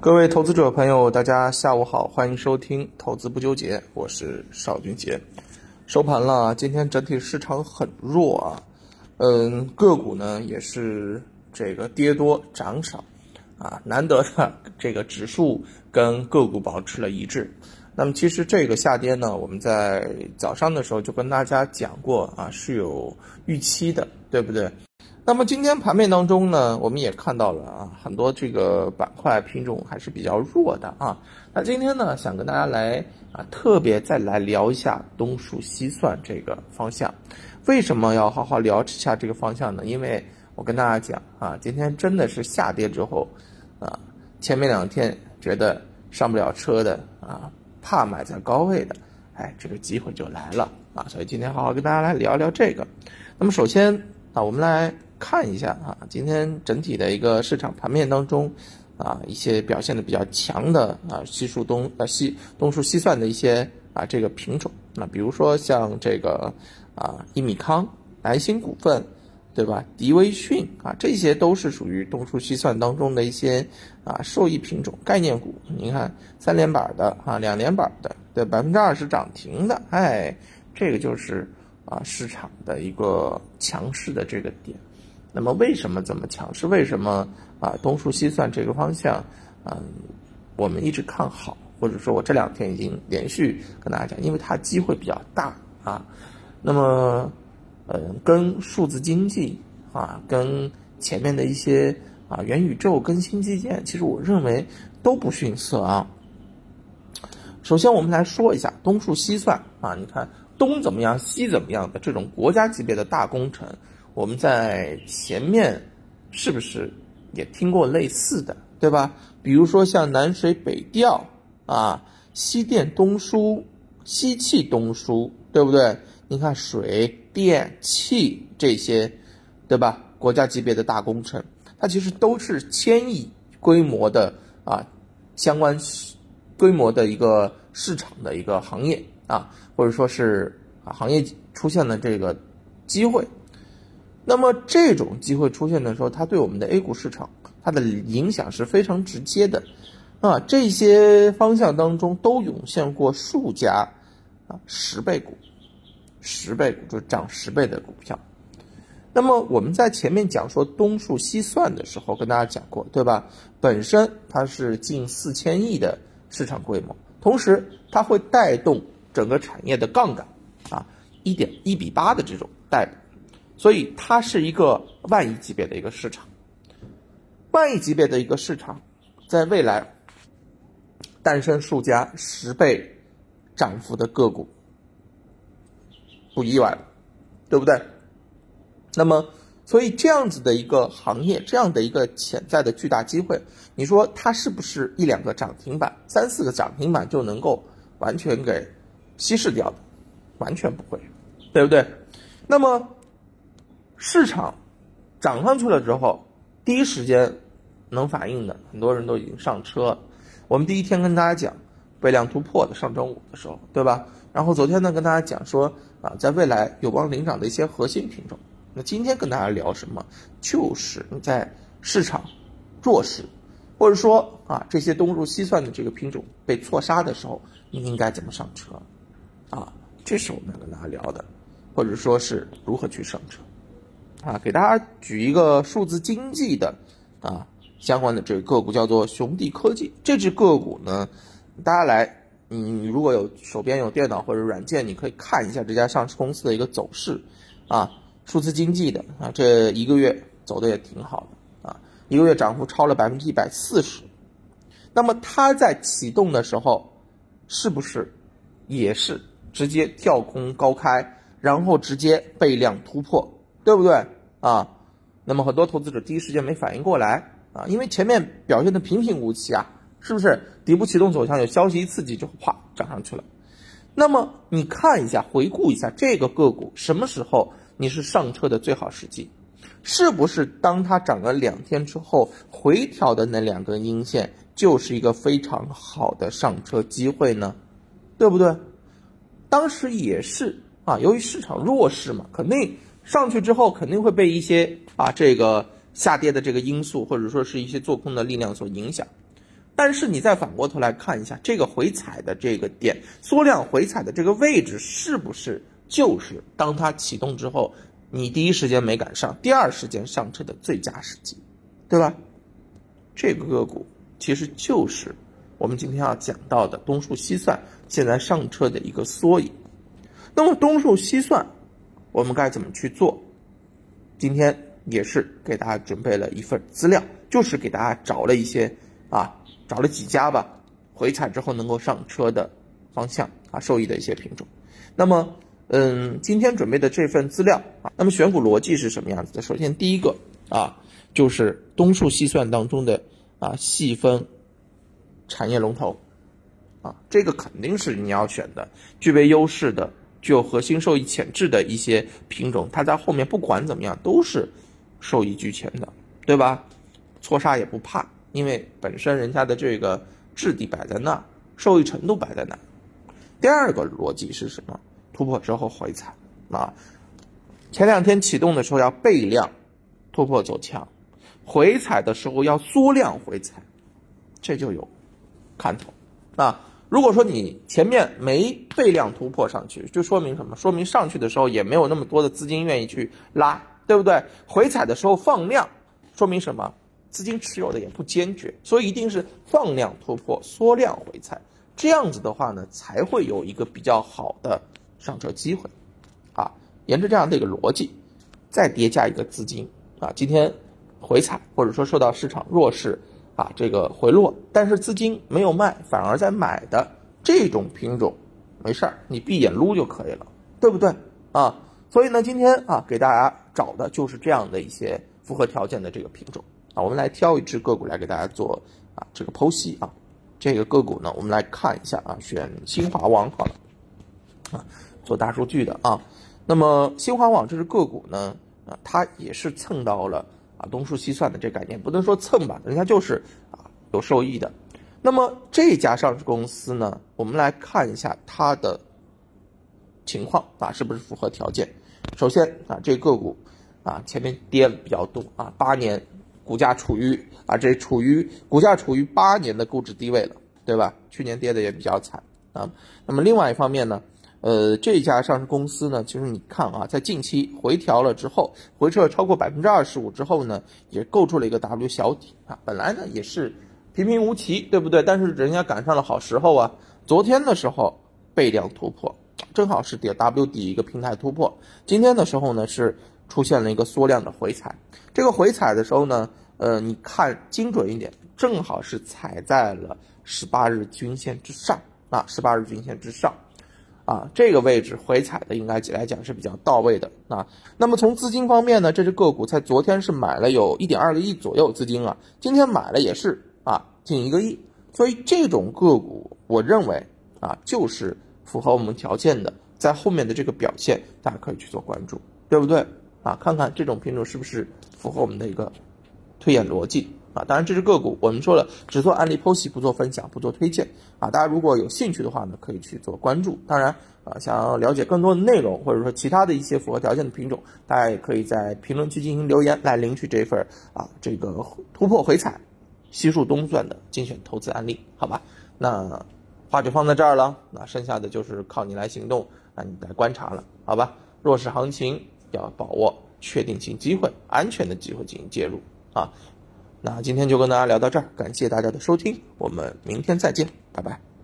各位投资者朋友，大家下午好，欢迎收听《投资不纠结》，我是邵军杰。收盘了，今天整体市场很弱啊，嗯，个股呢也是这个跌多涨少，啊，难得的这个指数跟个股保持了一致。那么其实这个下跌呢，我们在早上的时候就跟大家讲过啊，是有预期的，对不对？那么今天盘面当中呢，我们也看到了啊，很多这个板块品种还是比较弱的啊。那今天呢，想跟大家来啊，特别再来聊一下东数西算这个方向。为什么要好好聊一下这个方向呢？因为我跟大家讲啊，今天真的是下跌之后啊，前面两天觉得上不了车的啊，怕买在高位的，哎，这个机会就来了啊。所以今天好好跟大家来聊聊这个。那么首先啊，我们来。看一下啊，今天整体的一个市场盘面当中，啊，一些表现的比较强的啊，西数东呃西东数西算的一些啊这个品种，那比如说像这个啊益米康、南星股份，对吧？迪威讯啊，这些都是属于东数西算当中的一些啊受益品种概念股。你看三连板的啊，两连板的，对百分之二十涨停的，哎，这个就是啊市场的一个强势的这个点。那么为什么这么强？势为什么啊？东数西算这个方向，嗯，我们一直看好，或者说我这两天已经连续跟大家讲，因为它机会比较大啊。那么，嗯，跟数字经济啊，跟前面的一些啊元宇宙、跟新基建，其实我认为都不逊色啊。首先，我们来说一下东数西算啊，你看东怎么样，西怎么样的这种国家级别的大工程。我们在前面是不是也听过类似的，对吧？比如说像南水北调啊，西电东输，西气东输，对不对？你看水电气这些，对吧？国家级别的大工程，它其实都是千亿规模的啊，相关规模的一个市场的一个行业啊，或者说是行业出现了这个机会。那么这种机会出现的时候，它对我们的 A 股市场，它的影响是非常直接的，啊，这些方向当中都涌现过数家，啊，十倍股，十倍股就涨十倍的股票。那么我们在前面讲说东数西算的时候，跟大家讲过，对吧？本身它是近四千亿的市场规模，同时它会带动整个产业的杠杆，啊，一点一比八的这种带。所以它是一个万亿级别的一个市场，万亿级别的一个市场，在未来诞生数家十倍涨幅的个股，不意外，对不对？那么，所以这样子的一个行业，这样的一个潜在的巨大机会，你说它是不是一两个涨停板、三四个涨停板就能够完全给稀释掉的？完全不会，对不对？那么。市场涨上去了之后，第一时间能反应的很多人都已经上车。我们第一天跟大家讲微量突破的上周五的时候，对吧？然后昨天呢跟大家讲说啊，在未来有望领涨的一些核心品种。那今天跟大家聊什么？就是你在市场弱势，或者说啊这些东入西算的这个品种被错杀的时候，你应该怎么上车？啊，这是我们跟大家聊的，或者说是如何去上车。啊，给大家举一个数字经济的啊相关的这个个股，叫做雄地科技。这只个股呢，大家来，你如果有手边有电脑或者软件，你可以看一下这家上市公司的一个走势啊，数字经济的啊，这一个月走的也挺好的啊，一个月涨幅超了百分之一百四十。那么它在启动的时候，是不是也是直接跳空高开，然后直接倍量突破，对不对？啊，那么很多投资者第一时间没反应过来啊，因为前面表现的平平无奇啊，是不是底部启动走向有消息一刺激就啪涨上去了？那么你看一下，回顾一下这个个股什么时候你是上车的最好时机？是不是当它涨了两天之后回调的那两根阴线就是一个非常好的上车机会呢？对不对？当时也是啊，由于市场弱势嘛，肯定。上去之后肯定会被一些啊这个下跌的这个因素，或者说是一些做空的力量所影响。但是你再反过头来看一下这个回踩的这个点，缩量回踩的这个位置是不是就是当它启动之后，你第一时间没赶上，第二时间上车的最佳时机，对吧？这个个股其实就是我们今天要讲到的东数西算现在上车的一个缩影。那么东数西算，我们该怎么去做？今天也是给大家准备了一份资料，就是给大家找了一些啊，找了几家吧，回踩之后能够上车的方向啊，受益的一些品种。那么，嗯，今天准备的这份资料啊，那么选股逻辑是什么样子的？首先第一个啊，就是东数西算当中的啊细分产业龙头啊，这个肯定是你要选的，具备优势的。具有核心受益潜质的一些品种，它在后面不管怎么样都是受益居前的，对吧？错杀也不怕，因为本身人家的这个质地摆在那，受益程度摆在那。第二个逻辑是什么？突破之后回踩啊，前两天启动的时候要倍量突破走强，回踩的时候要缩量回踩，这就有看头啊。如果说你前面没倍量突破上去，就说明什么？说明上去的时候也没有那么多的资金愿意去拉，对不对？回踩的时候放量，说明什么？资金持有的也不坚决，所以一定是放量突破，缩量回踩，这样子的话呢，才会有一个比较好的上车机会，啊，沿着这样的一个逻辑，再叠加一个资金啊，今天回踩或者说受到市场弱势。啊，这个回落，但是资金没有卖，反而在买的这种品种，没事儿，你闭眼撸就可以了，对不对啊？所以呢，今天啊，给大家找的就是这样的一些符合条件的这个品种啊，我们来挑一只个股来给大家做啊这个剖析啊。这个个股呢，我们来看一下啊，选新华网好了啊，做大数据的啊。那么新华网这只个股呢，啊，它也是蹭到了。啊，东数西算的这概念不能说蹭吧，人家就是啊有受益的。那么这家上市公司呢，我们来看一下它的情况啊，是不是符合条件？首先啊，这个股啊前面跌了比较多啊，八年股价处于啊这处于股价处于八年的估值低位了，对吧？去年跌的也比较惨啊。那么另外一方面呢？呃，这家上市公司呢，其实你看啊，在近期回调了之后，回撤超过百分之二十五之后呢，也构筑了一个 W 小底啊。本来呢也是平平无奇，对不对？但是人家赶上了好时候啊，昨天的时候倍量突破，正好是点 W 底一个平台突破。今天的时候呢是出现了一个缩量的回踩，这个回踩的时候呢，呃，你看精准一点，正好是踩在了十八日均线之上啊，十八日均线之上。啊，这个位置回踩的应该来讲是比较到位的啊。那么从资金方面呢，这只个股在昨天是买了有一点二个亿左右资金啊，今天买了也是啊近一个亿，所以这种个股我认为啊就是符合我们条件的，在后面的这个表现大家可以去做关注，对不对啊？看看这种品种是不是符合我们的一个推演逻辑。啊，当然这只个股，我们说了只做案例剖析，不做分享，不做推荐啊。大家如果有兴趣的话呢，可以去做关注。当然啊，想要了解更多的内容，或者说其他的一些符合条件的品种，大家也可以在评论区进行留言，来领取这份啊这个突破回踩、悉数东算的精选投资案例，好吧？那话就放在这儿了，那剩下的就是靠你来行动，那你来观察了，好吧？弱势行情要把握确定性机会、安全的机会进行介入啊。那今天就跟大家聊到这儿，感谢大家的收听，我们明天再见，拜拜。